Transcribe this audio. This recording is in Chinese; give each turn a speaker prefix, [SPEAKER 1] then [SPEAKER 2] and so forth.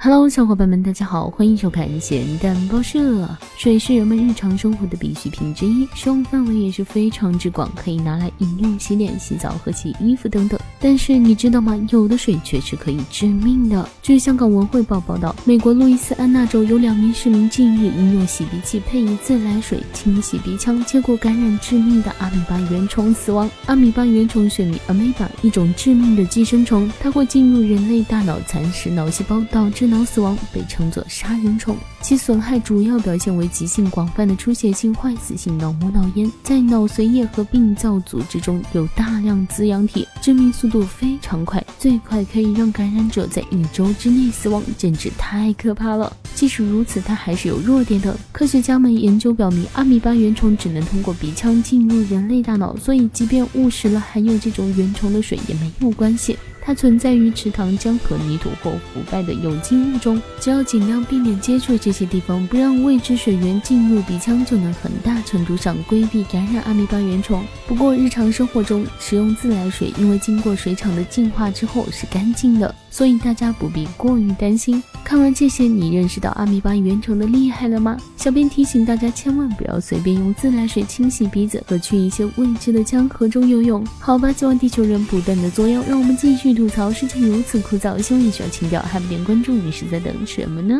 [SPEAKER 1] Hello，小伙伴们，大家好，欢迎收看咸蛋报社。水是人们日常生活的必需品之一，使用范围也是非常之广，可以拿来饮用、洗脸、洗澡和洗衣服等等。但是你知道吗？有的水却是可以致命的。据香港文汇报报道，美国路易斯安那州有两名市民近日饮用洗鼻器配以自来水清洗鼻腔，结果感染致命的阿米巴原虫死亡。阿米巴原虫学名 Amoeba，一种致命的寄生虫，它会进入人类大脑，蚕食脑细胞，导致脑死亡，被称作杀人虫。其损害主要表现为急性、广泛的出血性、坏死性脑膜脑炎，在脑髓液和病灶组织中有大量滋养体，致命速度非常快，最快可以让感染者在一周之内死亡，简直太可怕了。即使如此，它还是有弱点的。科学家们研究表明，阿米巴原虫只能通过鼻腔进入人类大脑，所以即便误食了含有这种原虫的水也没有关系。它存在于池塘、江河、泥土或腐败的有机物中，只要尽量避免接触这些地方，不让未知水源进入鼻腔，就能很大程度上规避感染阿米巴原虫。不过，日常生活中使用自来水，因为经过水厂的净化之后是干净的，所以大家不必过于担心。看完这些，你认识到阿米巴原虫的厉害了吗？小编提醒大家，千万不要随便用自来水清洗鼻子和去一些未知的江河中游泳。好吧，希望地球人不断的作妖，让我们继续吐槽。事情如此枯燥，希望你需要情调，还不点关注，你是在等什么呢？